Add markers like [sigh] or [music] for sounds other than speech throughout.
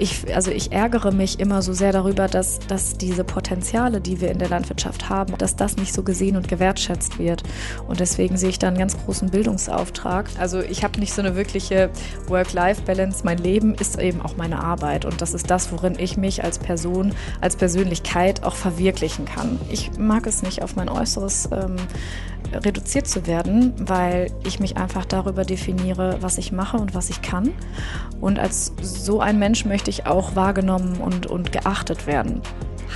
ich, also ich ärgere mich immer so sehr darüber, dass, dass diese Potenziale, die wir in der Landwirtschaft haben, dass das nicht so gesehen und gewertschätzt wird. Und deswegen sehe ich da einen ganz großen Bildungsauftrag. Also ich habe nicht so eine wirkliche Work-Life-Balance. Mein Leben ist eben auch meine Arbeit. Und das ist das, worin ich mich als Person, als Persönlichkeit auch verwirklichen kann. Ich mag es nicht, auf mein Äußeres ähm, reduziert zu werden, weil ich mich einfach darüber definiere, was ich mache und was ich kann. Und als so ein Mensch möchte ich auch wahrgenommen und, und geachtet werden.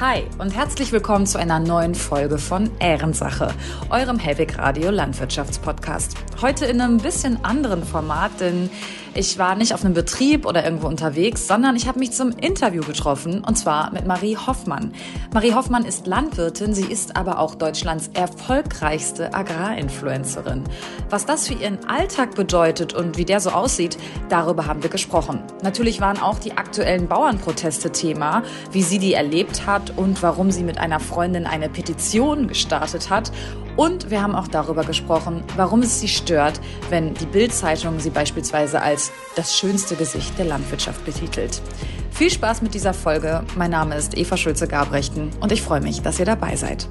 Hi und herzlich willkommen zu einer neuen Folge von Ehrensache, eurem Helwig Radio Landwirtschaftspodcast. Heute in einem bisschen anderen Format, denn ich war nicht auf einem Betrieb oder irgendwo unterwegs, sondern ich habe mich zum Interview getroffen und zwar mit Marie Hoffmann. Marie Hoffmann ist Landwirtin, sie ist aber auch Deutschlands erfolgreichste Agrarinfluencerin. Was das für ihren Alltag bedeutet und wie der so aussieht, darüber haben wir gesprochen. Natürlich waren auch die aktuellen Bauernproteste Thema, wie sie die erlebt hat und warum sie mit einer Freundin eine Petition gestartet hat und wir haben auch darüber gesprochen, warum es sie stört, wenn die Bild-Zeitung sie beispielsweise als das schönste Gesicht der Landwirtschaft betitelt. Viel Spaß mit dieser Folge. Mein Name ist Eva Schulze-Gabrechten und ich freue mich, dass ihr dabei seid.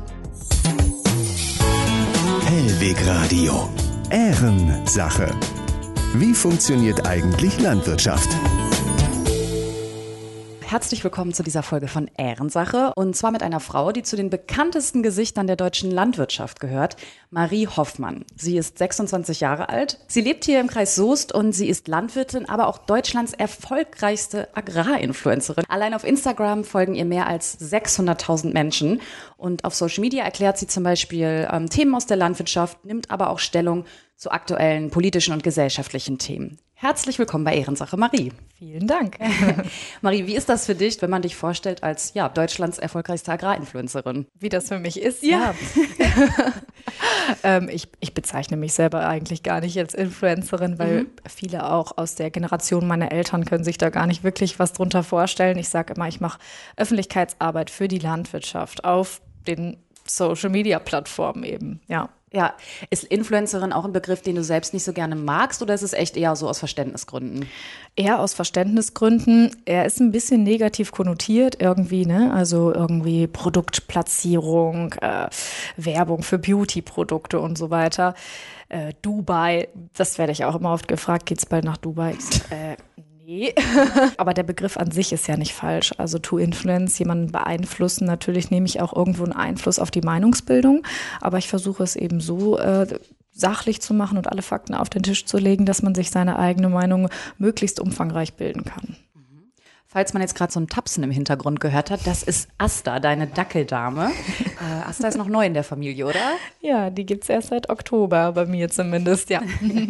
Hellweg Radio. Ehrensache. Wie funktioniert eigentlich Landwirtschaft? Herzlich willkommen zu dieser Folge von Ehrensache und zwar mit einer Frau, die zu den bekanntesten Gesichtern der deutschen Landwirtschaft gehört, Marie Hoffmann. Sie ist 26 Jahre alt. Sie lebt hier im Kreis Soest und sie ist Landwirtin, aber auch Deutschlands erfolgreichste Agrarinfluencerin. Allein auf Instagram folgen ihr mehr als 600.000 Menschen und auf Social Media erklärt sie zum Beispiel ähm, Themen aus der Landwirtschaft, nimmt aber auch Stellung zu aktuellen politischen und gesellschaftlichen Themen. Herzlich willkommen bei Ehrensache, Marie. Vielen Dank. [laughs] [laughs] Marie, wie ist das für dich, wenn man dich vorstellt als ja, Deutschlands erfolgreichste Agrarinfluencerin? Wie das für mich ist? Ja. ja. [laughs] ähm, ich, ich bezeichne mich selber eigentlich gar nicht als Influencerin, weil mhm. viele auch aus der Generation meiner Eltern können sich da gar nicht wirklich was drunter vorstellen. Ich sage immer, ich mache Öffentlichkeitsarbeit für die Landwirtschaft auf den Social-Media-Plattformen eben, ja. Ja, ist Influencerin auch ein Begriff, den du selbst nicht so gerne magst oder ist es echt eher so aus Verständnisgründen? Eher aus Verständnisgründen. Er ist ein bisschen negativ konnotiert irgendwie, ne? Also irgendwie Produktplatzierung, äh, Werbung für Beauty-Produkte und so weiter. Äh, Dubai, das werde ich auch immer oft gefragt, geht's bald nach Dubai? äh, Nee. [laughs] Aber der Begriff an sich ist ja nicht falsch. Also to influence, jemanden beeinflussen. Natürlich nehme ich auch irgendwo einen Einfluss auf die Meinungsbildung. Aber ich versuche es eben so äh, sachlich zu machen und alle Fakten auf den Tisch zu legen, dass man sich seine eigene Meinung möglichst umfangreich bilden kann. Falls man jetzt gerade so ein Tapsen im Hintergrund gehört hat, das ist Asta, deine Dackeldame. [laughs] Äh, Asta ist noch neu in der Familie, oder? Ja, die gibt es erst seit Oktober, bei mir zumindest, ja.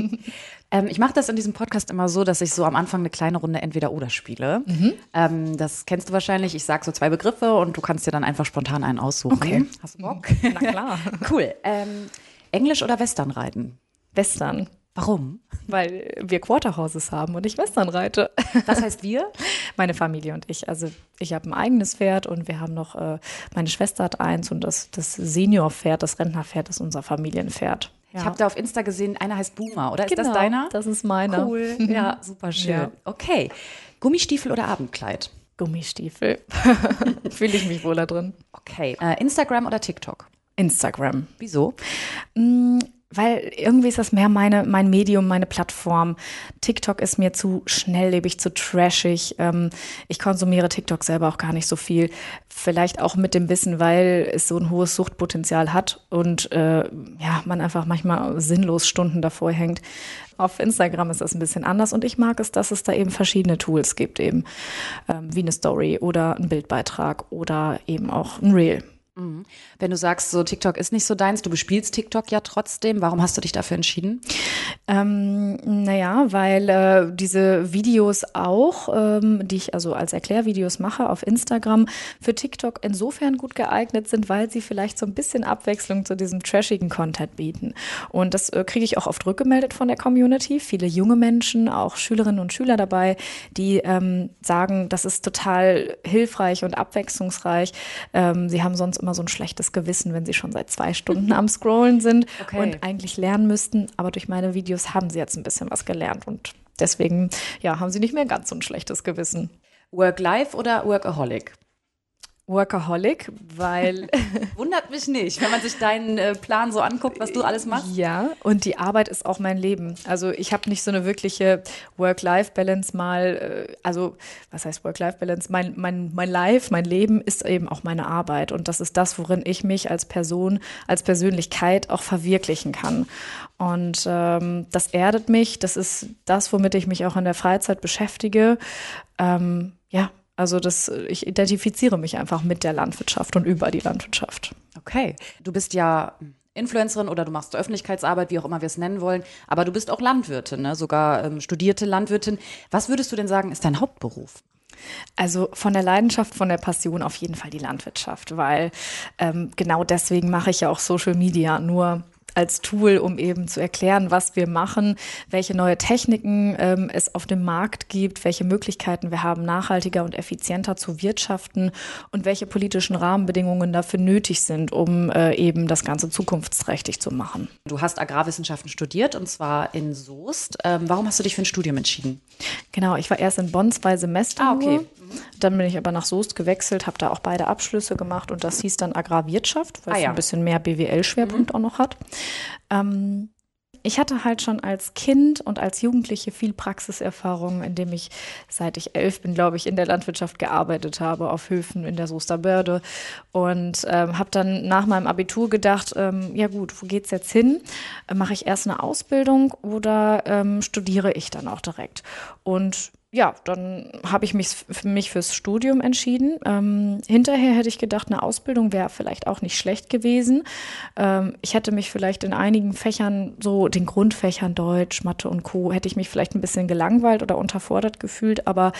[laughs] ähm, ich mache das in diesem Podcast immer so, dass ich so am Anfang eine kleine Runde Entweder-Oder spiele. Mhm. Ähm, das kennst du wahrscheinlich. Ich sage so zwei Begriffe und du kannst dir dann einfach spontan einen aussuchen. Okay. Hast du Bock? Na klar. [laughs] cool. Ähm, Englisch oder Western reiten? Western. Warum? Weil wir Quarterhouses haben und ich Western reite. [laughs] Was heißt wir? Meine Familie und ich. Also ich habe ein eigenes Pferd und wir haben noch, äh, meine Schwester hat eins und das, das Seniorpferd, das Rentnerpferd ist unser Familienpferd. Ja. Ich habe da auf Insta gesehen, einer heißt Boomer, oder? Ist genau, das deiner? Das ist meiner. Cool. [laughs] Ja, super schön. Ja. Okay. Gummistiefel oder Abendkleid? Gummistiefel. [laughs] Fühle ich mich wohler drin. Okay. Äh, Instagram oder TikTok? Instagram. Wieso? Weil irgendwie ist das mehr meine, mein Medium, meine Plattform. TikTok ist mir zu schnelllebig, zu trashig. Ähm, ich konsumiere TikTok selber auch gar nicht so viel. Vielleicht auch mit dem Wissen, weil es so ein hohes Suchtpotenzial hat und äh, ja, man einfach manchmal sinnlos Stunden davor hängt. Auf Instagram ist das ein bisschen anders und ich mag es, dass es da eben verschiedene Tools gibt, eben ähm, wie eine Story oder ein Bildbeitrag oder eben auch ein Reel. Mhm. Wenn du sagst, so TikTok ist nicht so deins, du bespielst TikTok ja trotzdem, warum hast du dich dafür entschieden? Ähm, naja, weil äh, diese Videos auch, ähm, die ich also als Erklärvideos mache auf Instagram, für TikTok insofern gut geeignet sind, weil sie vielleicht so ein bisschen Abwechslung zu diesem trashigen Content bieten. Und das äh, kriege ich auch oft rückgemeldet von der Community. Viele junge Menschen, auch Schülerinnen und Schüler dabei, die ähm, sagen, das ist total hilfreich und abwechslungsreich. Ähm, sie haben sonst immer so ein schlechtes Gewissen, wenn sie schon seit zwei Stunden am [laughs] Scrollen sind okay. und eigentlich lernen müssten. Aber durch meine Videos haben sie jetzt ein bisschen was gelernt und deswegen, ja, haben sie nicht mehr ganz so ein schlechtes Gewissen. Work-Life oder Workaholic? Workaholic, weil. [laughs] Wundert mich nicht, wenn man sich deinen äh, Plan so anguckt, was du alles machst. Ja, und die Arbeit ist auch mein Leben. Also ich habe nicht so eine wirkliche Work-Life-Balance mal, äh, also was heißt Work-Life-Balance? Mein, mein, mein Life, mein Leben ist eben auch meine Arbeit. Und das ist das, worin ich mich als Person, als Persönlichkeit auch verwirklichen kann. Und ähm, das erdet mich, das ist das, womit ich mich auch in der Freizeit beschäftige. Ähm, ja, also das, ich identifiziere mich einfach mit der Landwirtschaft und über die Landwirtschaft. Okay. Du bist ja Influencerin oder du machst Öffentlichkeitsarbeit, wie auch immer wir es nennen wollen, aber du bist auch Landwirtin, ne? sogar ähm, studierte Landwirtin. Was würdest du denn sagen, ist dein Hauptberuf? Also von der Leidenschaft, von der Passion auf jeden Fall die Landwirtschaft, weil ähm, genau deswegen mache ich ja auch Social Media. Nur als Tool, um eben zu erklären, was wir machen, welche neue Techniken ähm, es auf dem Markt gibt, welche Möglichkeiten wir haben, nachhaltiger und effizienter zu wirtschaften und welche politischen Rahmenbedingungen dafür nötig sind, um äh, eben das Ganze zukunftsträchtig zu machen. Du hast Agrarwissenschaften studiert und zwar in Soest. Ähm, warum hast du dich für ein Studium entschieden? Genau, ich war erst in Bonn zwei Semester. Ah, okay. Dann bin ich aber nach Soest gewechselt, habe da auch beide Abschlüsse gemacht und das hieß dann Agrarwirtschaft, weil ah, es ja. ein bisschen mehr BWL-Schwerpunkt mhm. auch noch hat. Ähm, ich hatte halt schon als Kind und als Jugendliche viel Praxiserfahrung, indem ich, seit ich elf bin, glaube ich, in der Landwirtschaft gearbeitet habe, auf Höfen in der Soester Börde. Und ähm, habe dann nach meinem Abitur gedacht, ähm, ja gut, wo geht's jetzt hin? Äh, Mache ich erst eine Ausbildung oder ähm, studiere ich dann auch direkt? Und ja, dann habe ich mich, für mich fürs Studium entschieden. Ähm, hinterher hätte ich gedacht, eine Ausbildung wäre vielleicht auch nicht schlecht gewesen. Ähm, ich hätte mich vielleicht in einigen Fächern, so den Grundfächern Deutsch, Mathe und Co., hätte ich mich vielleicht ein bisschen gelangweilt oder unterfordert gefühlt. Aber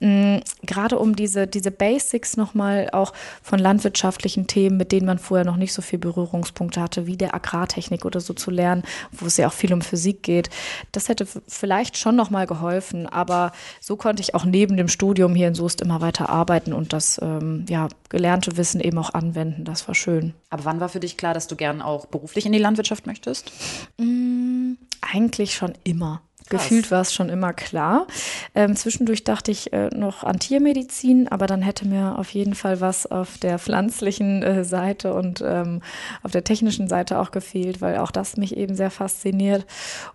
gerade um diese, diese Basics nochmal auch von landwirtschaftlichen Themen, mit denen man vorher noch nicht so viel Berührungspunkte hatte, wie der Agrartechnik oder so zu lernen, wo es ja auch viel um Physik geht, das hätte vielleicht schon nochmal geholfen. Aber so konnte ich auch neben dem Studium hier in Soest immer weiter arbeiten und das ähm, ja, gelernte Wissen eben auch anwenden. Das war schön. Aber wann war für dich klar, dass du gern auch beruflich in die Landwirtschaft möchtest? Mm, eigentlich schon immer. Gefühlt war es schon immer klar. Ähm, zwischendurch dachte ich äh, noch an Tiermedizin, aber dann hätte mir auf jeden Fall was auf der pflanzlichen äh, Seite und ähm, auf der technischen Seite auch gefehlt, weil auch das mich eben sehr fasziniert.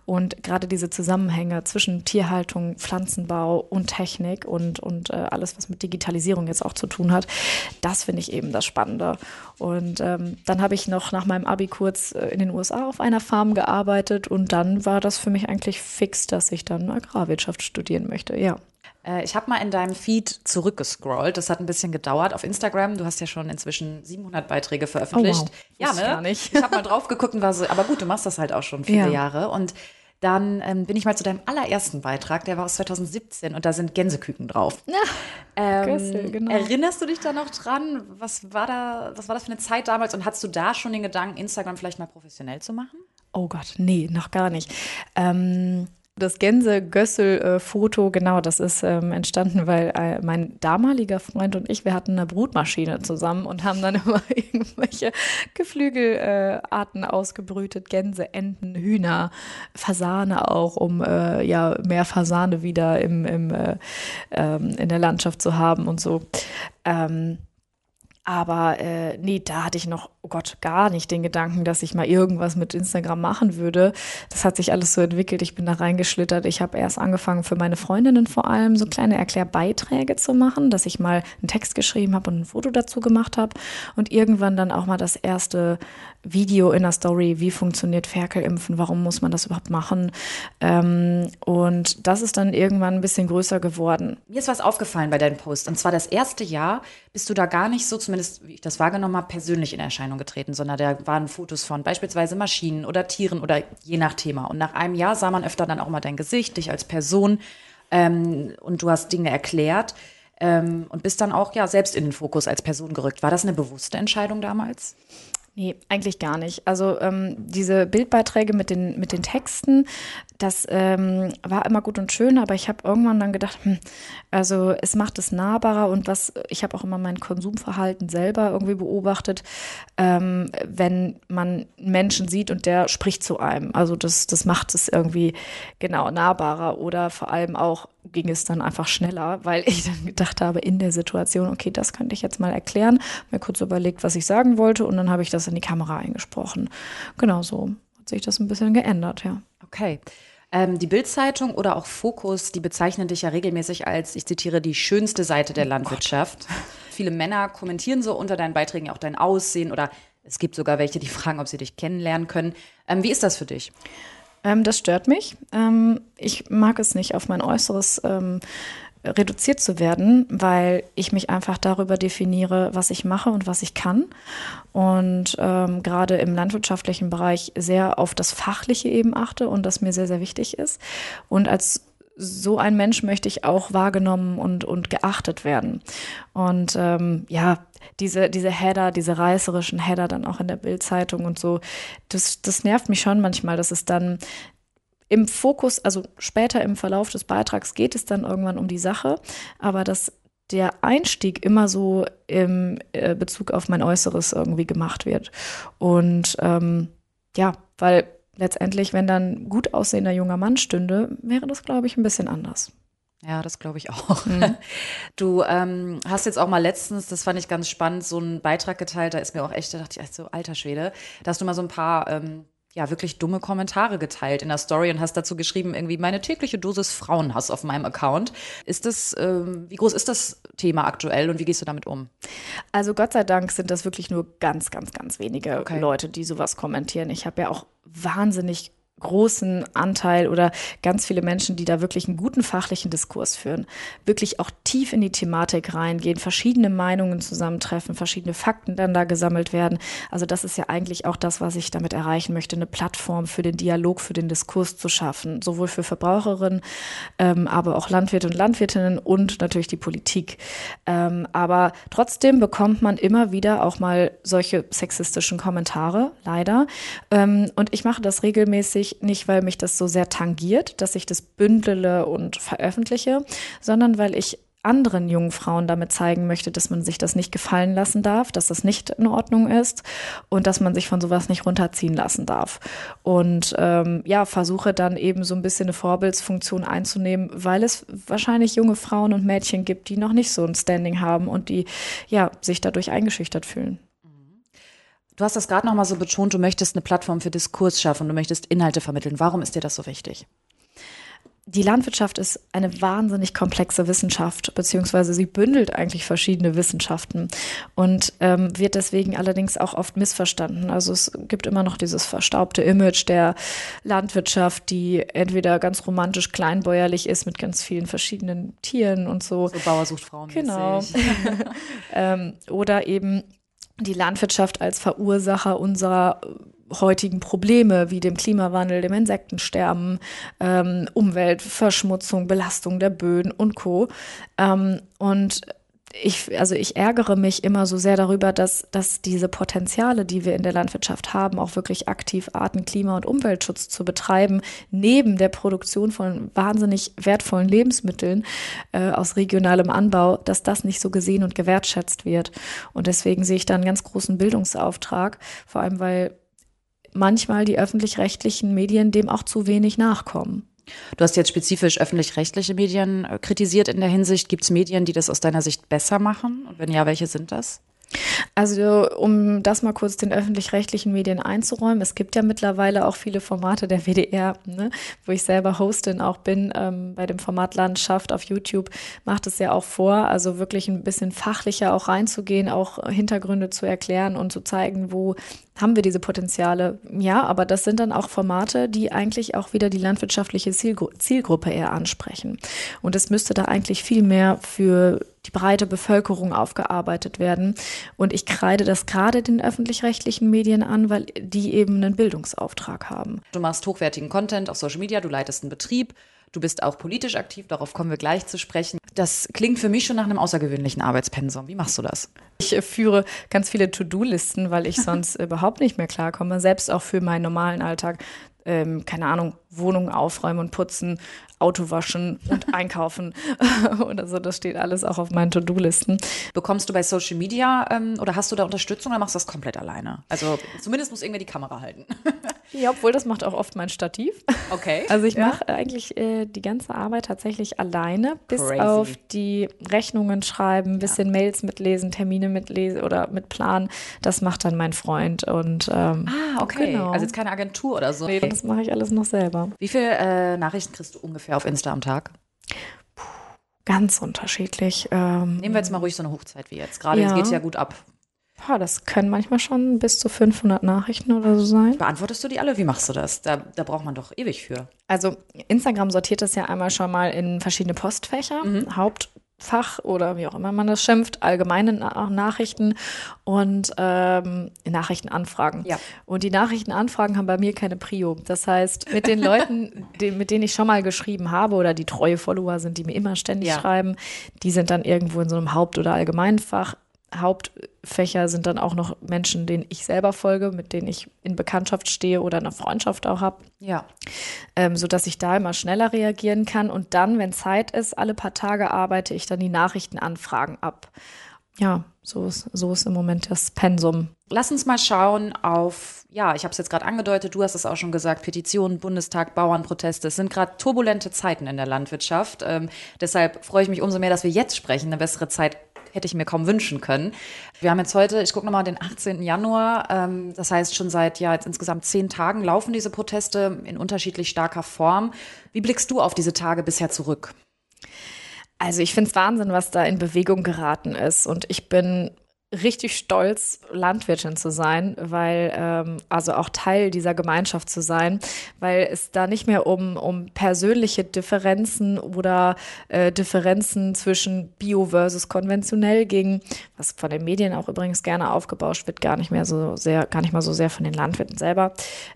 Und gerade diese Zusammenhänge zwischen Tierhaltung, Pflanzenbau und Technik und, und äh, alles, was mit Digitalisierung jetzt auch zu tun hat, das finde ich eben das Spannende. Und ähm, dann habe ich noch nach meinem Abi kurz äh, in den USA auf einer Farm gearbeitet und dann war das für mich eigentlich fix dass ich dann Agrarwirtschaft studieren möchte, ja. Äh, ich habe mal in deinem Feed zurückgescrollt. Das hat ein bisschen gedauert auf Instagram. Du hast ja schon inzwischen 700 Beiträge veröffentlicht. Oh, wow. Ja, ne? Nicht. Ich habe mal drauf geguckt und war so, aber gut, du machst das halt auch schon viele ja. Jahre. Und dann ähm, bin ich mal zu deinem allerersten Beitrag, der war aus 2017 und da sind Gänseküken drauf. Ja, ähm, Gössel, genau. Erinnerst du dich da noch dran? Was war da, was war das für eine Zeit damals und hattest du da schon den Gedanken, Instagram vielleicht mal professionell zu machen? Oh Gott, nee, noch gar nicht. Ähm, das Gänse-Gössel-Foto, genau, das ist ähm, entstanden, weil äh, mein damaliger Freund und ich, wir hatten eine Brutmaschine zusammen und haben dann [laughs] immer irgendwelche Geflügelarten äh, ausgebrütet, Gänse, Enten, Hühner, Fasane auch, um äh, ja mehr Fasane wieder im, im, äh, ähm, in der Landschaft zu haben und so. Ähm, aber äh, nee, da hatte ich noch, oh Gott, gar nicht den Gedanken, dass ich mal irgendwas mit Instagram machen würde. Das hat sich alles so entwickelt. Ich bin da reingeschlittert. Ich habe erst angefangen, für meine Freundinnen vor allem so kleine Erklärbeiträge zu machen, dass ich mal einen Text geschrieben habe und ein Foto dazu gemacht habe. Und irgendwann dann auch mal das erste Video in der Story, wie funktioniert Ferkelimpfen, warum muss man das überhaupt machen. Ähm, und das ist dann irgendwann ein bisschen größer geworden. Mir ist was aufgefallen bei deinem Post. Und zwar das erste Jahr bist du da gar nicht so, zumindest wie ich das wahrgenommen habe, persönlich in Erscheinung getreten, sondern da waren Fotos von beispielsweise Maschinen oder Tieren oder je nach Thema. Und nach einem Jahr sah man öfter dann auch mal dein Gesicht, dich als Person ähm, und du hast Dinge erklärt. Ähm, und bist dann auch ja selbst in den Fokus als Person gerückt. War das eine bewusste Entscheidung damals? Nee, eigentlich gar nicht. Also ähm, diese Bildbeiträge mit den, mit den Texten, das ähm, war immer gut und schön, aber ich habe irgendwann dann gedacht, hm, also es macht es nahbarer und was, ich habe auch immer mein Konsumverhalten selber irgendwie beobachtet, ähm, wenn man Menschen sieht und der spricht zu einem. Also das, das macht es irgendwie genau nahbarer oder vor allem auch ging es dann einfach schneller, weil ich dann gedacht habe, in der Situation, okay, das könnte ich jetzt mal erklären, mir kurz überlegt, was ich sagen wollte und dann habe ich das in die Kamera eingesprochen. Genau so hat sich das ein bisschen geändert, ja. Okay. Ähm, die Bildzeitung oder auch Fokus, die bezeichnen dich ja regelmäßig als, ich zitiere, die schönste Seite der oh Landwirtschaft. Gott. Viele Männer kommentieren so unter deinen Beiträgen auch dein Aussehen oder es gibt sogar welche, die fragen, ob sie dich kennenlernen können. Ähm, wie ist das für dich? Ähm, das stört mich. Ähm, ich mag es nicht, auf mein Äußeres ähm, reduziert zu werden, weil ich mich einfach darüber definiere, was ich mache und was ich kann. Und ähm, gerade im landwirtschaftlichen Bereich sehr auf das Fachliche eben achte und das mir sehr, sehr wichtig ist. Und als so ein Mensch möchte ich auch wahrgenommen und, und geachtet werden. Und ähm, ja, diese, diese Header, diese reißerischen Header dann auch in der Bildzeitung und so, das, das nervt mich schon manchmal, dass es dann im Fokus, also später im Verlauf des Beitrags geht es dann irgendwann um die Sache, aber dass der Einstieg immer so im äh, Bezug auf mein Äußeres irgendwie gemacht wird. Und ähm, ja, weil letztendlich, wenn dann gut aussehender junger Mann stünde, wäre das, glaube ich, ein bisschen anders. Ja, das glaube ich auch. Mhm. [laughs] Du ähm, hast jetzt auch mal letztens, das fand ich ganz spannend, so einen Beitrag geteilt, da ist mir auch echt, da dachte ich, so alter Schwede, da hast du mal so ein paar ähm, ja, wirklich dumme Kommentare geteilt in der Story und hast dazu geschrieben, irgendwie meine tägliche Dosis Frauenhass auf meinem Account. Ist das, ähm, wie groß ist das Thema aktuell und wie gehst du damit um? Also Gott sei Dank sind das wirklich nur ganz, ganz, ganz wenige okay. Leute, die sowas kommentieren. Ich habe ja auch wahnsinnig großen Anteil oder ganz viele Menschen, die da wirklich einen guten fachlichen Diskurs führen, wirklich auch tief in die Thematik reingehen, verschiedene Meinungen zusammentreffen, verschiedene Fakten dann da gesammelt werden. Also das ist ja eigentlich auch das, was ich damit erreichen möchte, eine Plattform für den Dialog, für den Diskurs zu schaffen, sowohl für Verbraucherinnen, ähm, aber auch Landwirte und Landwirtinnen und natürlich die Politik. Ähm, aber trotzdem bekommt man immer wieder auch mal solche sexistischen Kommentare, leider. Ähm, und ich mache das regelmäßig nicht, weil mich das so sehr tangiert, dass ich das bündele und veröffentliche, sondern weil ich anderen jungen Frauen damit zeigen möchte, dass man sich das nicht gefallen lassen darf, dass das nicht in Ordnung ist und dass man sich von sowas nicht runterziehen lassen darf. Und ähm, ja, versuche dann eben so ein bisschen eine Vorbildsfunktion einzunehmen, weil es wahrscheinlich junge Frauen und Mädchen gibt, die noch nicht so ein Standing haben und die ja sich dadurch eingeschüchtert fühlen. Du hast das gerade noch mal so betont, du möchtest eine Plattform für Diskurs schaffen, du möchtest Inhalte vermitteln. Warum ist dir das so wichtig? Die Landwirtschaft ist eine wahnsinnig komplexe Wissenschaft, beziehungsweise sie bündelt eigentlich verschiedene Wissenschaften und ähm, wird deswegen allerdings auch oft missverstanden. Also es gibt immer noch dieses verstaubte Image der Landwirtschaft, die entweder ganz romantisch kleinbäuerlich ist mit ganz vielen verschiedenen Tieren und so. So Bauer sucht Frauen. Genau. [laughs] [laughs] ähm, oder eben die Landwirtschaft als Verursacher unserer äh, heutigen Probleme wie dem Klimawandel, dem Insektensterben, ähm, Umweltverschmutzung, Belastung der Böden und Co. Ähm, und ich, also ich ärgere mich immer so sehr darüber, dass, dass diese Potenziale, die wir in der Landwirtschaft haben, auch wirklich aktiv Arten-, Klima- und Umweltschutz zu betreiben, neben der Produktion von wahnsinnig wertvollen Lebensmitteln äh, aus regionalem Anbau, dass das nicht so gesehen und gewertschätzt wird. Und deswegen sehe ich da einen ganz großen Bildungsauftrag, vor allem weil manchmal die öffentlich-rechtlichen Medien dem auch zu wenig nachkommen. Du hast jetzt spezifisch öffentlich-rechtliche Medien äh, kritisiert in der Hinsicht. Gibt es Medien, die das aus deiner Sicht besser machen? Und wenn ja, welche sind das? Also um das mal kurz den öffentlich-rechtlichen Medien einzuräumen, es gibt ja mittlerweile auch viele Formate der WDR, ne, wo ich selber Hostin auch bin, ähm, bei dem Format Landschaft auf YouTube macht es ja auch vor, also wirklich ein bisschen fachlicher auch reinzugehen, auch Hintergründe zu erklären und zu zeigen, wo haben wir diese Potenziale. Ja, aber das sind dann auch Formate, die eigentlich auch wieder die landwirtschaftliche Zielgru Zielgruppe eher ansprechen. Und es müsste da eigentlich viel mehr für die breite Bevölkerung aufgearbeitet werden. Und ich kreide das gerade den öffentlich-rechtlichen Medien an, weil die eben einen Bildungsauftrag haben. Du machst hochwertigen Content auf Social Media, du leitest einen Betrieb, du bist auch politisch aktiv, darauf kommen wir gleich zu sprechen. Das klingt für mich schon nach einem außergewöhnlichen Arbeitspensum. Wie machst du das? Ich äh, führe ganz viele To-Do-Listen, weil ich sonst überhaupt nicht mehr klarkomme, selbst auch für meinen normalen Alltag. Ähm, keine Ahnung, Wohnung aufräumen und putzen, Auto waschen und [laughs] einkaufen [laughs] oder so. Das steht alles auch auf meinen To-Do-Listen. Bekommst du bei Social Media ähm, oder hast du da Unterstützung oder machst du das komplett alleine? Also zumindest muss irgendwer die Kamera halten. [laughs] Ja, obwohl das macht auch oft mein Stativ. Okay. Also ich Ja. mache eigentlich äh, die ganze Arbeit tatsächlich alleine, bis Crazy. auf die Rechnungen schreiben, bisschen Mails mitlesen, Termine mitlesen oder mitplanen. Das macht dann mein Freund. Und ähm, Ah, okay. Genau. Also jetzt keine Agentur oder so. das mache ich alles noch selber. Wie viele äh, Nachrichten kriegst du ungefähr auf Insta am Tag? Ganz unterschiedlich. Ähm, Nehmen wir jetzt mal ruhig so eine Hochzeit wie jetzt. Gerade Ja. jetzt geht ja gut ab. boah, das können manchmal schon bis zu 500 Nachrichten oder so sein. Beantwortest du die alle? Wie machst du das? Da, da braucht man doch ewig für. Also Instagram sortiert das ja einmal schon mal in verschiedene Postfächer, Mhm. Hauptfach oder wie auch immer man das schimpft, allgemeine Na Nachrichten und ähm, Nachrichtenanfragen. Ja. Und die Nachrichtenanfragen haben bei mir keine Prio. Das heißt, mit den Leuten, [laughs] die, mit denen ich schon mal geschrieben habe oder die treue Follower sind, die mir immer ständig Ja. schreiben, die sind dann irgendwo in so einem Haupt- oder Allgemeinfach. Hauptfächer sind dann auch noch Menschen, denen ich selber folge, mit denen ich in Bekanntschaft stehe oder eine Freundschaft auch habe Ja. ähm, sodass ich da immer schneller reagieren kann. Und dann, wenn Zeit ist, alle paar Tage arbeite ich dann die Nachrichtenanfragen ab. Ja, so ist, so ist im Moment das Pensum. Lass uns mal schauen auf, ja, ich habe es jetzt gerade angedeutet, du hast es auch schon gesagt, Petitionen, Bundestag, Bauernproteste. Es sind gerade turbulente Zeiten in der Landwirtschaft. Ähm, deshalb freue ich mich umso mehr, dass wir jetzt sprechen. Eine bessere Zeit hätte ich mir kaum wünschen können. Wir haben jetzt heute, ich gucke nochmal, den 18. Januar. Ähm, das heißt, schon seit ja jetzt insgesamt zehn Tagen laufen diese Proteste in unterschiedlich starker Form. Wie blickst du auf diese Tage bisher zurück? Also ich finde es Wahnsinn, was da in Bewegung geraten ist. Und ich bin richtig stolz, Landwirtin zu sein, weil, ähm, also auch Teil dieser Gemeinschaft zu sein, weil es da nicht mehr um, um persönliche Differenzen oder äh, Differenzen zwischen Bio versus konventionell ging, was von den Medien auch übrigens gerne aufgebauscht wird, gar nicht mehr so sehr, gar nicht mal so sehr von den Landwirten selber.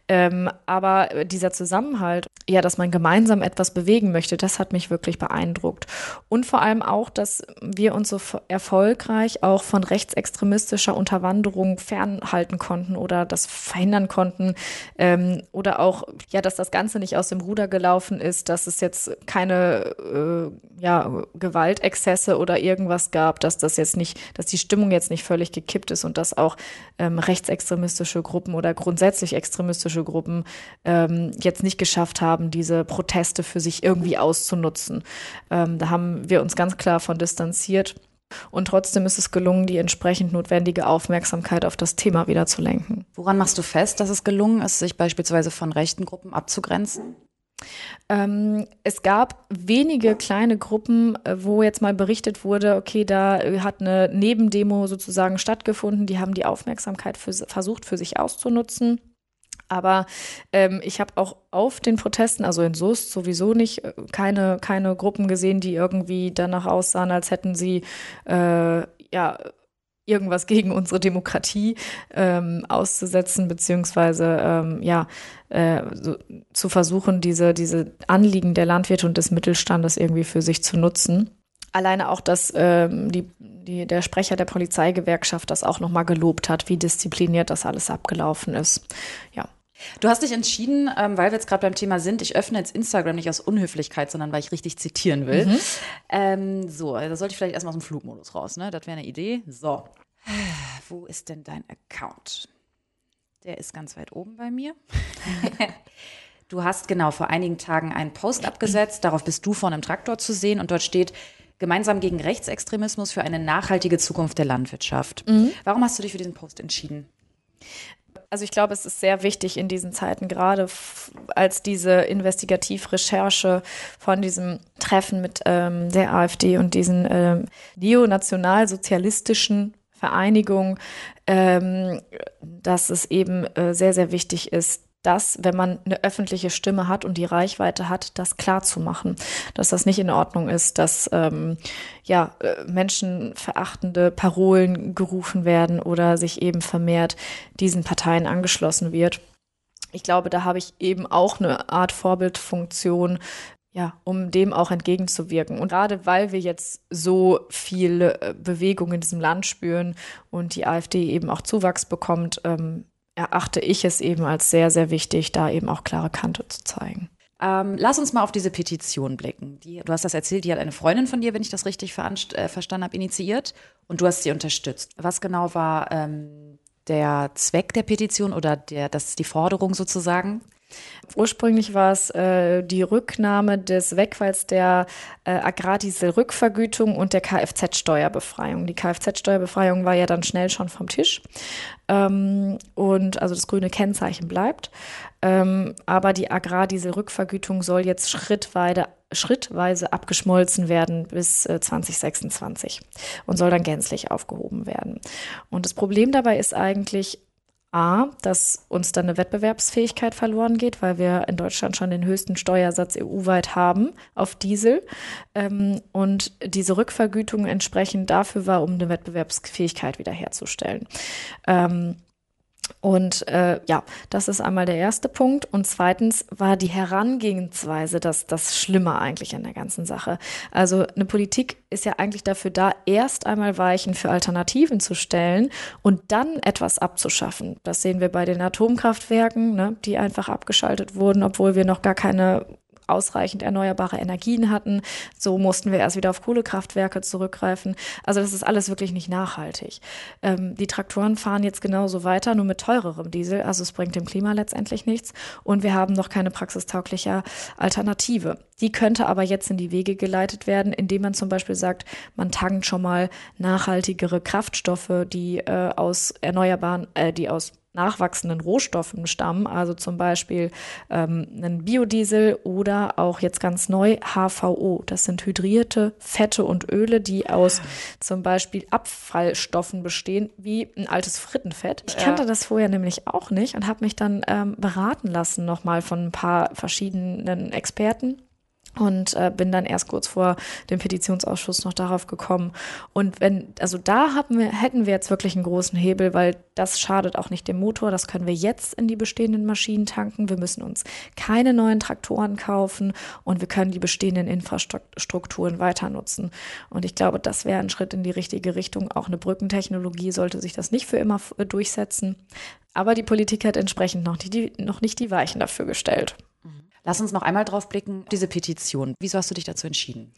Ähm, aber dieser Zusammenhalt, ja, dass man gemeinsam etwas bewegen möchte, das hat mich wirklich beeindruckt. Und vor allem auch, dass wir uns so erfolgreich auch von rechtsextremistischer Unterwanderung fernhalten konnten oder das verhindern konnten. Ähm, oder auch, ja, dass das Ganze nicht aus dem Ruder gelaufen ist, dass es jetzt keine äh, ja, Gewaltexzesse oder irgendwas gab, dass das jetzt nicht, dass die Stimmung jetzt nicht völlig gekippt ist und dass auch ähm, rechtsextremistische Gruppen oder grundsätzlich extremistische Gruppen ähm, jetzt nicht geschafft haben, diese Proteste für sich irgendwie auszunutzen. Ähm, da haben wir uns ganz klar von distanziert. Und trotzdem ist es gelungen, die entsprechend notwendige Aufmerksamkeit auf das Thema wieder zu lenken. Woran machst du fest, dass es gelungen ist, sich beispielsweise von rechten Gruppen abzugrenzen? Ähm, es gab wenige kleine Gruppen, äh, wo jetzt mal berichtet wurde, okay, da äh, hat eine Nebendemo sozusagen stattgefunden, die haben die Aufmerksamkeit für, versucht für sich auszunutzen. Aber ähm, ich habe auch auf den Protesten, also in Soest sowieso nicht, äh, keine, keine Gruppen gesehen, die irgendwie danach aussahen, als hätten sie äh, ja irgendwas [laughs] gegen unsere Demokratie ähm, auszusetzen, beziehungsweise ähm, ja, äh, so, zu versuchen, diese, diese Anliegen der Landwirte und des Mittelstandes irgendwie für sich zu nutzen. Alleine auch, dass ähm, die, die, der Sprecher der Polizeigewerkschaft das auch nochmal gelobt hat, wie diszipliniert das alles abgelaufen ist. Ja. Du hast dich entschieden, ähm, weil wir jetzt gerade beim Thema sind, ich öffne jetzt Instagram nicht aus Unhöflichkeit, sondern weil ich richtig zitieren will. Ähm, so, da sollte ich vielleicht erstmal aus dem Flugmodus raus, ne? Das wäre eine Idee. So. [sighs] Wo ist denn dein Account? Der ist ganz weit oben bei mir. [laughs] du hast genau vor einigen Tagen einen Post abgesetzt, darauf bist du vorne im Traktor zu sehen und dort steht, gemeinsam gegen Rechtsextremismus für eine nachhaltige Zukunft der Landwirtschaft. Warum hast du dich für diesen Post entschieden? Also ich glaube, es ist sehr wichtig in diesen Zeiten, gerade als diese Investigativrecherche von diesem Treffen mit ähm, der AfD und diesen ähm, neonationalsozialistischen Vereinigungen, ähm, dass es eben äh, sehr, sehr wichtig ist, dass, wenn man eine öffentliche Stimme hat und die Reichweite hat, das klar zu machen, dass das nicht in Ordnung ist, dass ähm, ja äh, menschenverachtende Parolen gerufen werden oder sich eben vermehrt diesen Parteien angeschlossen wird. Ich glaube, da habe ich eben auch eine Art Vorbildfunktion, ja, um dem auch entgegenzuwirken. Und gerade weil wir jetzt so viel äh, Bewegung in diesem Land spüren und die AfD eben auch Zuwachs bekommt, ähm, erachte ich es eben als sehr, sehr wichtig, da eben auch klare Kante zu zeigen. Ähm, lass uns mal auf diese Petition blicken. Die, du hast das erzählt, die hat eine Freundin von dir, wenn ich das richtig äh, verstanden habe, initiiert und du hast sie unterstützt. Was genau war ähm, der Zweck der Petition oder der, das die Forderung sozusagen? Ursprünglich war es äh, die Rücknahme des Wegfalls der äh, Agrardieselrückvergütung und der Kfz-Steuerbefreiung. Die Kfz-Steuerbefreiung war ja dann schnell schon vom Tisch. Ähm, und also das grüne Kennzeichen bleibt. Ähm, aber die Agrardieselrückvergütung soll jetzt schrittweise, schrittweise abgeschmolzen werden bis äh, 2026 und soll dann gänzlich aufgehoben werden. Und das Problem dabei ist eigentlich, A, dass uns dann eine Wettbewerbsfähigkeit verloren geht, weil wir in Deutschland schon den höchsten Steuersatz EU-weit haben auf Diesel ähm, und diese Rückvergütung entsprechend dafür war, um eine Wettbewerbsfähigkeit wiederherzustellen. Ähm, und äh, ja, das ist einmal der erste Punkt. Und zweitens war die Herangehensweise das, das Schlimme eigentlich an der ganzen Sache. Also eine Politik ist ja eigentlich dafür da, erst einmal Weichen für Alternativen zu stellen und dann etwas abzuschaffen. Das sehen wir bei den Atomkraftwerken, ne, die einfach abgeschaltet wurden, obwohl wir noch gar keine ausreichend erneuerbare Energien hatten. So mussten wir erst wieder auf Kohlekraftwerke zurückgreifen. Also das ist alles wirklich nicht nachhaltig. Ähm, die Traktoren fahren jetzt genauso weiter, nur mit teurerem Diesel. Also es bringt dem Klima letztendlich nichts. Und wir haben noch keine praxistaugliche Alternative. Die könnte aber jetzt in die Wege geleitet werden, indem man zum Beispiel sagt, man tankt schon mal nachhaltigere Kraftstoffe, die äh, aus erneuerbaren, äh, die aus nachwachsenden Rohstoffen stammen, also zum Beispiel ähm, ein Biodiesel oder auch jetzt ganz neu HVO. Das sind hydrierte Fette und Öle, die aus zum Beispiel Abfallstoffen bestehen, wie ein altes Frittenfett. Ich kannte ja. das vorher nämlich auch nicht und habe mich dann ähm, beraten lassen nochmal von ein paar verschiedenen Experten und äh, bin dann erst kurz vor dem Petitionsausschuss noch darauf gekommen. Und wenn, also da haben wir, hätten wir jetzt wirklich einen großen Hebel, weil das schadet auch nicht dem Motor. Das können wir jetzt in die bestehenden Maschinen tanken. Wir müssen uns keine neuen Traktoren kaufen und wir können die bestehenden Infrastrukturen weiter nutzen. Und ich glaube, das wäre ein Schritt in die richtige Richtung. Auch eine Brückentechnologie sollte sich das nicht für immer durchsetzen. Aber die Politik hat entsprechend noch, die, noch nicht die Weichen dafür gestellt. Lass uns noch einmal drauf blicken, diese Petition. Wieso hast du dich dazu entschieden?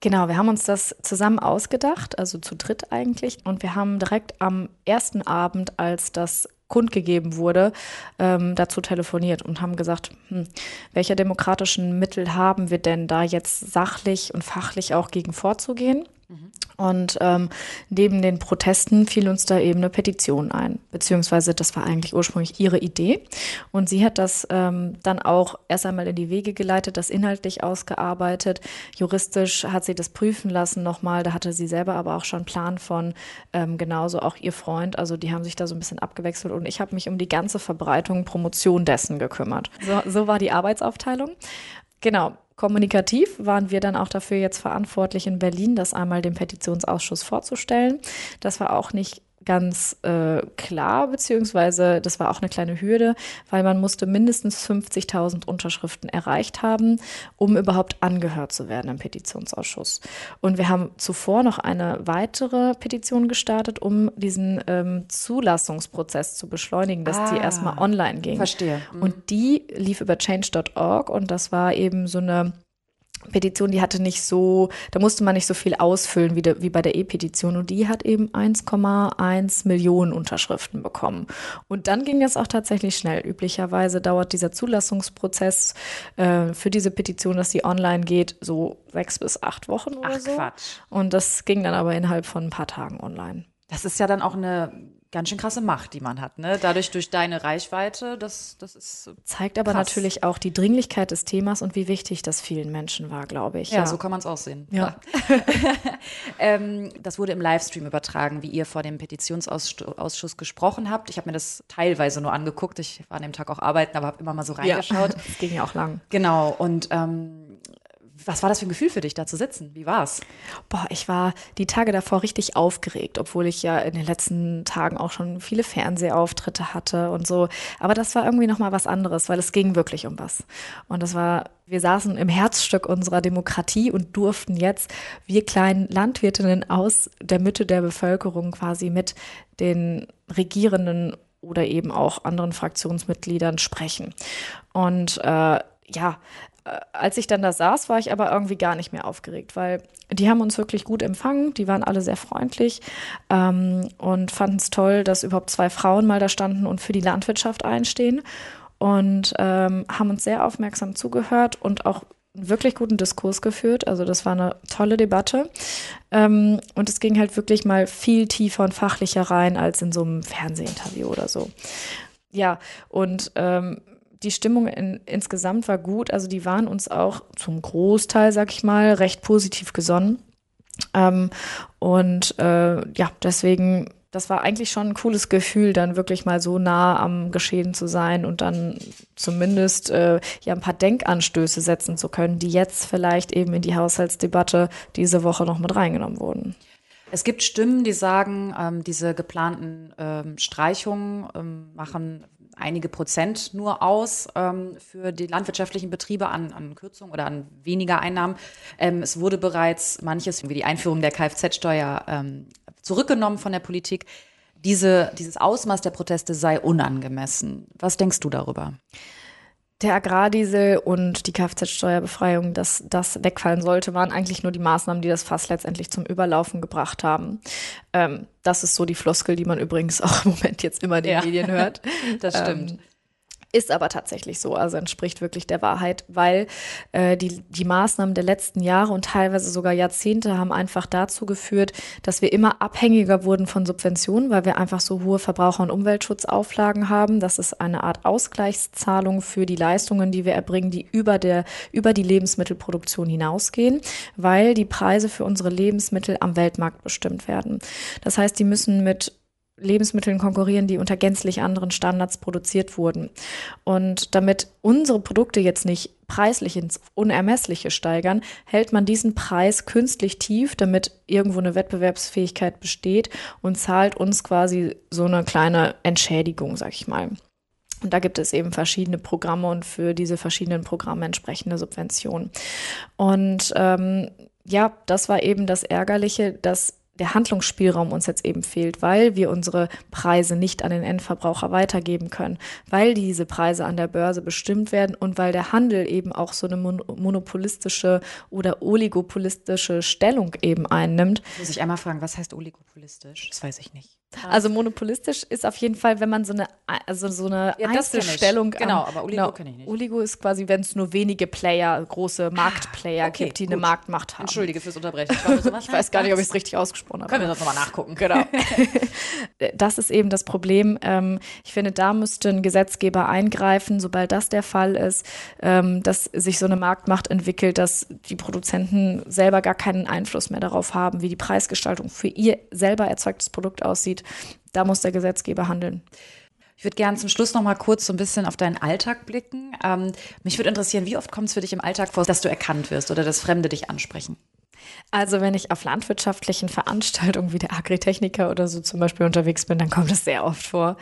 Genau, wir haben uns das zusammen ausgedacht, also zu dritt eigentlich. Und wir haben direkt am ersten Abend, als das kundgegeben wurde, ähm, dazu telefoniert und haben gesagt, hm, welche demokratischen Mittel haben wir denn da jetzt sachlich und fachlich auch gegen vorzugehen? Und ähm, neben den Protesten fiel uns da eben eine Petition ein, beziehungsweise das war eigentlich ursprünglich ihre Idee. Und sie hat das ähm, dann auch erst einmal in die Wege geleitet, das inhaltlich ausgearbeitet. Juristisch hat sie das prüfen lassen nochmal. Da hatte sie selber aber auch schon Plan von, ähm, genauso auch ihr Freund. Also die haben sich da so ein bisschen abgewechselt und ich habe mich um die ganze Verbreitung, Promotion dessen gekümmert. So, so war die Arbeitsaufteilung. Genau. Kommunikativ waren wir dann auch dafür jetzt verantwortlich in Berlin, das einmal dem Petitionsausschuss vorzustellen. Das war auch nicht ganz äh, klar, beziehungsweise das war auch eine kleine Hürde, weil man musste mindestens 50.000 Unterschriften erreicht haben, um überhaupt angehört zu werden im Petitionsausschuss. Und wir haben zuvor noch eine weitere Petition gestartet, um diesen ähm, Zulassungsprozess zu beschleunigen, dass ah, die erstmal online ging. Verstehe. Mhm. Und die lief über change.org und das war eben so eine Petition, die hatte nicht so, da musste man nicht so viel ausfüllen wie, de, wie bei der E-Petition und die hat eben 1,1 Millionen Unterschriften bekommen. Und dann ging es auch tatsächlich schnell. Üblicherweise dauert dieser Zulassungsprozess äh, für diese Petition, dass sie online geht, so sechs bis acht Wochen oder Ach, so. Quatsch. Und das ging dann aber innerhalb von ein paar Tagen online. Das ist ja dann auch eine ganz schön krasse Macht, die man hat. Ne? Dadurch durch deine Reichweite, das, das ist. Zeigt aber krass. natürlich auch die Dringlichkeit des Themas und wie wichtig das vielen Menschen war, glaube ich. Ja, ja. so kann man es aussehen. Ja. [laughs] ähm, das wurde im Livestream übertragen, wie ihr vor dem Petitionsausschuss gesprochen habt. Ich habe mir das teilweise nur angeguckt. Ich war an dem Tag auch arbeiten, aber habe immer mal so reingeschaut. Ja, [laughs] das ging ja auch lang. Genau. Und ähm, was war das für ein Gefühl für dich, da zu sitzen? Wie war's? Boah, ich war die Tage davor richtig aufgeregt, obwohl ich ja in den letzten Tagen auch schon viele Fernsehauftritte hatte und so. Aber das war irgendwie nochmal was anderes, weil es ging wirklich um was. Und das war, wir saßen im Herzstück unserer Demokratie und durften jetzt, wir kleinen Landwirtinnen aus der Mitte der Bevölkerung quasi mit den Regierenden oder eben auch anderen Fraktionsmitgliedern sprechen. Und äh, ja, als ich dann da saß, war ich aber irgendwie gar nicht mehr aufgeregt, weil die haben uns wirklich gut empfangen, die waren alle sehr freundlich ähm, und fanden es toll, dass überhaupt zwei Frauen mal da standen und für die Landwirtschaft einstehen und ähm, haben uns sehr aufmerksam zugehört und auch wirklich guten Diskurs geführt. Also das war eine tolle Debatte. Ähm, und es ging halt wirklich mal viel tiefer und fachlicher rein als in so einem Fernsehinterview oder so. Ja, und ähm, die Stimmung in, insgesamt war gut. Also die waren uns auch zum Großteil, sag ich mal, recht positiv gesonnen. Ähm, und äh, ja, deswegen, das war eigentlich schon ein cooles Gefühl, dann wirklich mal so nah am Geschehen zu sein und dann zumindest äh, ja ein paar Denkanstöße setzen zu können, die jetzt vielleicht eben in die Haushaltsdebatte diese Woche noch mit reingenommen wurden. Es gibt Stimmen, die sagen, ähm, diese geplanten ähm, Streichungen ähm, machen einige Prozent nur aus ähm, für die landwirtschaftlichen Betriebe an, an Kürzungen oder an weniger Einnahmen. Ähm, es wurde bereits manches, wie die Einführung der Kfz-Steuer, ähm, zurückgenommen von der Politik. Diese, dieses Ausmaß der Proteste sei unangemessen. Was denkst du darüber? Der Agrardiesel und die Kfz-Steuerbefreiung, dass das wegfallen sollte, waren eigentlich nur die Maßnahmen, die das Fass letztendlich zum Überlaufen gebracht haben. Ähm, das ist so die Floskel, die man übrigens auch im Moment jetzt immer in den ja. Medien hört. [laughs] das stimmt. Ähm, ist aber tatsächlich so, also entspricht wirklich der Wahrheit, weil äh, die, die Maßnahmen der letzten Jahre und teilweise sogar Jahrzehnte haben einfach dazu geführt, dass wir immer abhängiger wurden von Subventionen, weil wir einfach so hohe Verbraucher- und Umweltschutzauflagen haben. Das ist eine Art Ausgleichszahlung für die Leistungen, die wir erbringen, die über, der, über die Lebensmittelproduktion hinausgehen, weil die Preise für unsere Lebensmittel am Weltmarkt bestimmt werden. Das heißt, die müssen mit Lebensmitteln konkurrieren, die unter gänzlich anderen Standards produziert wurden. Und damit unsere Produkte jetzt nicht preislich ins Unermessliche steigern, hält man diesen Preis künstlich tief, damit irgendwo eine Wettbewerbsfähigkeit besteht und zahlt uns quasi so eine kleine Entschädigung, sag ich mal. Und da gibt es eben verschiedene Programme und für diese verschiedenen Programme entsprechende Subventionen. Und ähm, ja, das war eben das Ärgerliche, dass der Handlungsspielraum uns jetzt eben fehlt, weil wir unsere Preise nicht an den Endverbraucher weitergeben können, weil diese Preise an der Börse bestimmt werden und weil der Handel eben auch so eine monopolistische oder oligopolistische Stellung eben einnimmt. Muss ich einmal fragen, was heißt oligopolistisch? Das weiß ich nicht. Also monopolistisch ist auf jeden Fall, wenn man so eine, also so eine ja, Einzelstellung. Genau, aber Oligo genau, kenne ich nicht. Oligo ist quasi, wenn es nur wenige Player, große Marktplayer ah, okay, gibt, die gut. eine Marktmacht haben. Entschuldige fürs Unterbrechen. Ich, so, [laughs] ich weiß gar nicht, ob ich es richtig ausgesprochen habe. Können wir das nochmal nachgucken. [laughs] Genau. [laughs] das ist eben das Problem. Ähm, ich finde, da müsste ein Gesetzgeber eingreifen, sobald das der Fall ist, ähm, dass sich so eine Marktmacht entwickelt, dass die Produzenten selber gar keinen Einfluss mehr darauf haben, wie die Preisgestaltung für ihr selber erzeugtes Produkt aussieht da muss der Gesetzgeber handeln. Ich würde gerne zum Schluss noch mal kurz so ein bisschen auf deinen Alltag blicken. Ähm, mich würde interessieren, wie oft kommt es für dich im Alltag vor, dass du erkannt wirst oder dass Fremde dich ansprechen? Also wenn ich auf landwirtschaftlichen Veranstaltungen wie der Agritechniker oder so zum Beispiel unterwegs bin, dann kommt es sehr oft vor.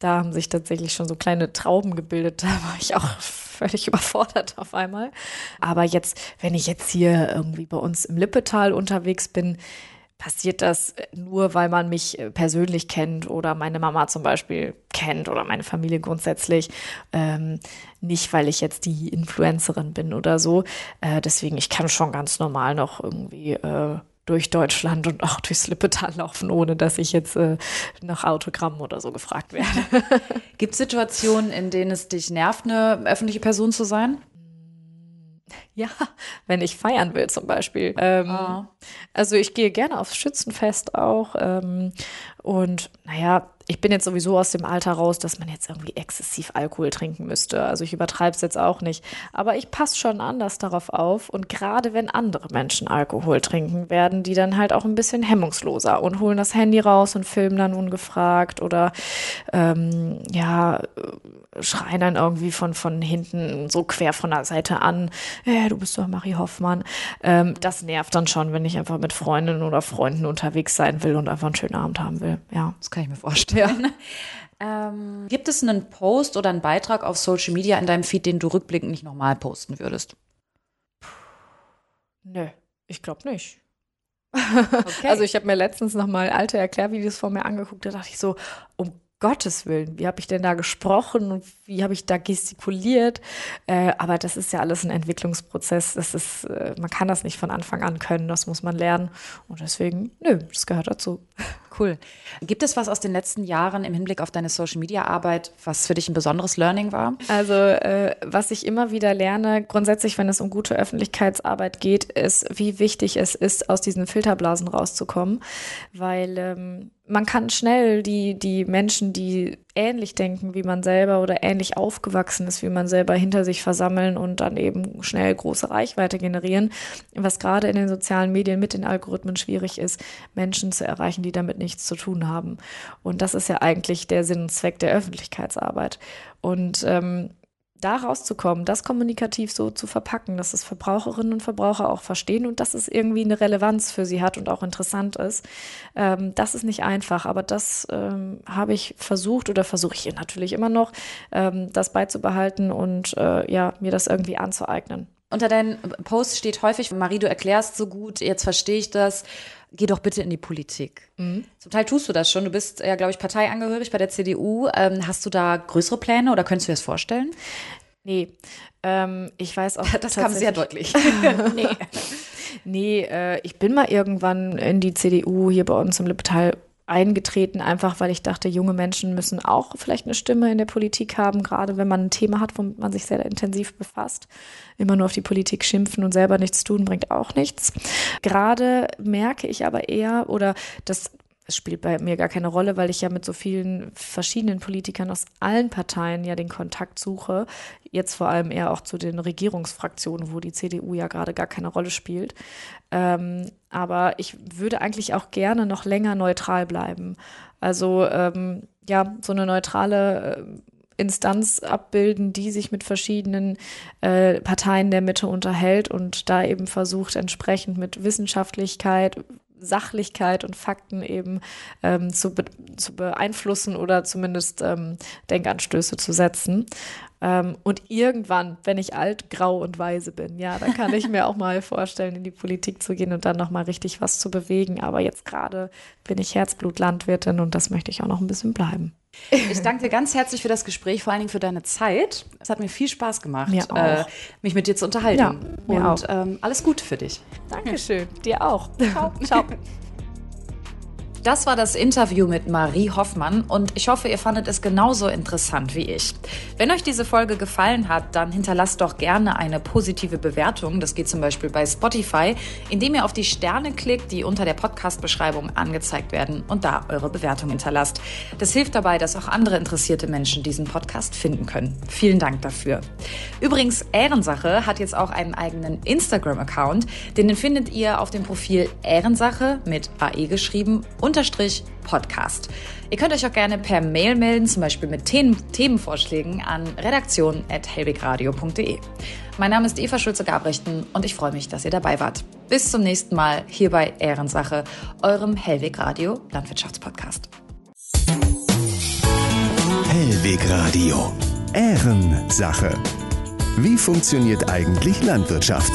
Da haben sich tatsächlich schon so kleine Trauben gebildet. [laughs] Da war ich auch völlig überfordert auf einmal. Aber jetzt, wenn ich jetzt hier irgendwie bei uns im Lippetal unterwegs bin, passiert das nur, weil man mich äh, persönlich kennt oder meine Mama zum Beispiel kennt oder meine Familie grundsätzlich. Ähm, nicht, weil ich jetzt die Influencerin bin oder so. Äh, deswegen, ich kann schon ganz normal noch irgendwie äh, durch Deutschland und auch durchs Lippetal laufen, ohne dass ich jetzt äh, nach Autogramm oder so gefragt werde. [laughs] Gibt es Situationen, in denen es dich nervt, eine öffentliche Person zu sein? Ja, [laughs] wenn ich feiern will zum Beispiel. Ähm, ah. Also ich gehe gerne aufs Schützenfest auch. Ähm, und naja, ich bin jetzt sowieso aus dem Alter raus, dass man jetzt irgendwie exzessiv Alkohol trinken müsste. Also ich übertreibe es jetzt auch nicht. Aber ich passe schon anders darauf auf. Und gerade wenn andere Menschen Alkohol trinken, werden die dann halt auch ein bisschen hemmungsloser und holen das Handy raus und filmen dann ungefragt oder ähm, ja, schreien dann irgendwie von, von hinten so quer von der Seite an, hey, du bist doch Marie Hoffmann. Ähm, das nervt dann schon, wenn ich einfach mit Freundinnen oder Freunden unterwegs sein will und einfach einen schönen Abend haben will. Ja. Das kann ich mir vorstellen. [laughs] ähm, gibt es einen Post oder einen Beitrag auf Social Media in deinem Feed, den du rückblickend nicht nochmal posten würdest? Nö, ich glaube nicht. Okay. [laughs] Also ich habe mir letztens nochmal alte Erklärvideos vor mir angeguckt, da dachte ich so, um Gottes Willen, wie habe ich denn da gesprochen und wie habe ich da gestikuliert? Äh, aber das ist ja alles ein Entwicklungsprozess. Das ist, äh, man kann das nicht von Anfang an können, das muss man lernen. Und deswegen, nö, das gehört dazu. Cool. Gibt es was aus den letzten Jahren im Hinblick auf deine Social Media Arbeit, was für dich ein besonderes Learning war? Also, äh, was ich immer wieder lerne, grundsätzlich, wenn es um gute Öffentlichkeitsarbeit geht, ist, wie wichtig es ist, aus diesen Filterblasen rauszukommen. Weil ähm, man kann schnell die, die Menschen, die ähnlich denken wie man selber oder ähnlich aufgewachsen ist wie man selber, hinter sich versammeln und dann eben schnell große Reichweite generieren. Was gerade in den sozialen Medien mit den Algorithmen schwierig ist, Menschen zu erreichen, die damit nichts zu tun haben. Und das ist ja eigentlich der Sinn und Zweck der Öffentlichkeitsarbeit. Und ähm, da rauszukommen, das kommunikativ so zu verpacken, dass es Verbraucherinnen und Verbraucher auch verstehen und dass es irgendwie eine Relevanz für sie hat und auch interessant ist. Ähm, das ist nicht einfach, aber das ähm, habe ich versucht oder versuche ich natürlich immer noch, ähm, das beizubehalten und äh, ja, mir das irgendwie anzueignen. Unter deinen Posts steht häufig, Marie, du erklärst so gut, jetzt verstehe ich das geh doch bitte in die Politik. Mhm. Zum Teil tust du das schon. Du bist ja, glaube ich, parteiangehörig bei der CDU. Ähm, hast du da größere Pläne oder könntest du dir das vorstellen? Nee, ähm, ich weiß auch. [laughs] Das kam sehr deutlich. [laughs] nee, nee äh, ich bin mal irgendwann in die CDU hier bei uns im Lipptal eingetreten, einfach weil ich dachte, junge Menschen müssen auch vielleicht eine Stimme in der Politik haben, gerade wenn man ein Thema hat, womit man sich sehr intensiv befasst. Immer nur auf die Politik schimpfen und selber nichts tun, bringt auch nichts. Gerade merke ich aber eher, oder das es spielt bei mir gar keine Rolle, weil ich ja mit so vielen verschiedenen Politikern aus allen Parteien ja den Kontakt suche. Jetzt vor allem eher auch zu den Regierungsfraktionen, wo die CDU ja gerade gar keine Rolle spielt. Ähm, aber ich würde eigentlich auch gerne noch länger neutral bleiben. Also ähm, ja, so eine neutrale äh, Instanz abbilden, die sich mit verschiedenen äh, Parteien der Mitte unterhält und da eben versucht, entsprechend mit Wissenschaftlichkeit, Sachlichkeit und Fakten eben ähm, zu, be zu beeinflussen oder zumindest ähm, Denkanstöße zu setzen. Ähm, und irgendwann, wenn ich alt, grau und weise bin, ja, dann kann ich mir auch mal vorstellen, in die Politik zu gehen und dann nochmal richtig was zu bewegen. Aber jetzt gerade bin ich Herzblutlandwirtin und das möchte ich auch noch ein bisschen bleiben. Ich danke dir ganz herzlich für das Gespräch, vor allen Dingen für deine Zeit. Es hat mir viel Spaß gemacht, äh, mich mit dir zu unterhalten. Ja, und auch. Ähm, alles Gute für dich. Dankeschön. Dir auch. Ciao. [laughs] Ciao. Das war das Interview mit Marie Hoffmann und ich hoffe, ihr fandet es genauso interessant wie ich. Wenn euch diese Folge gefallen hat, dann hinterlasst doch gerne eine positive Bewertung. Das geht zum Beispiel bei Spotify, indem ihr auf die Sterne klickt, die unter der Podcast-Beschreibung angezeigt werden und da eure Bewertung hinterlasst. Das hilft dabei, dass auch andere interessierte Menschen diesen Podcast finden können. Vielen Dank dafür. Übrigens, Ehrensache hat jetzt auch einen eigenen Instagram-Account. Den findet ihr auf dem Profil Ehrensache mit AE geschrieben und Podcast. Ihr könnt euch auch gerne per Mail melden, zum Beispiel mit Themen, Themenvorschlägen an redaktion.helwegradio.de. Mein Name ist Eva Schulze-Gabrechten und ich freue mich, dass ihr dabei wart. Bis zum nächsten Mal hier bei Ehrensache, eurem Hellweg Radio Landwirtschaftspodcast. Hellweg Radio. Ehrensache. Wie funktioniert eigentlich Landwirtschaft?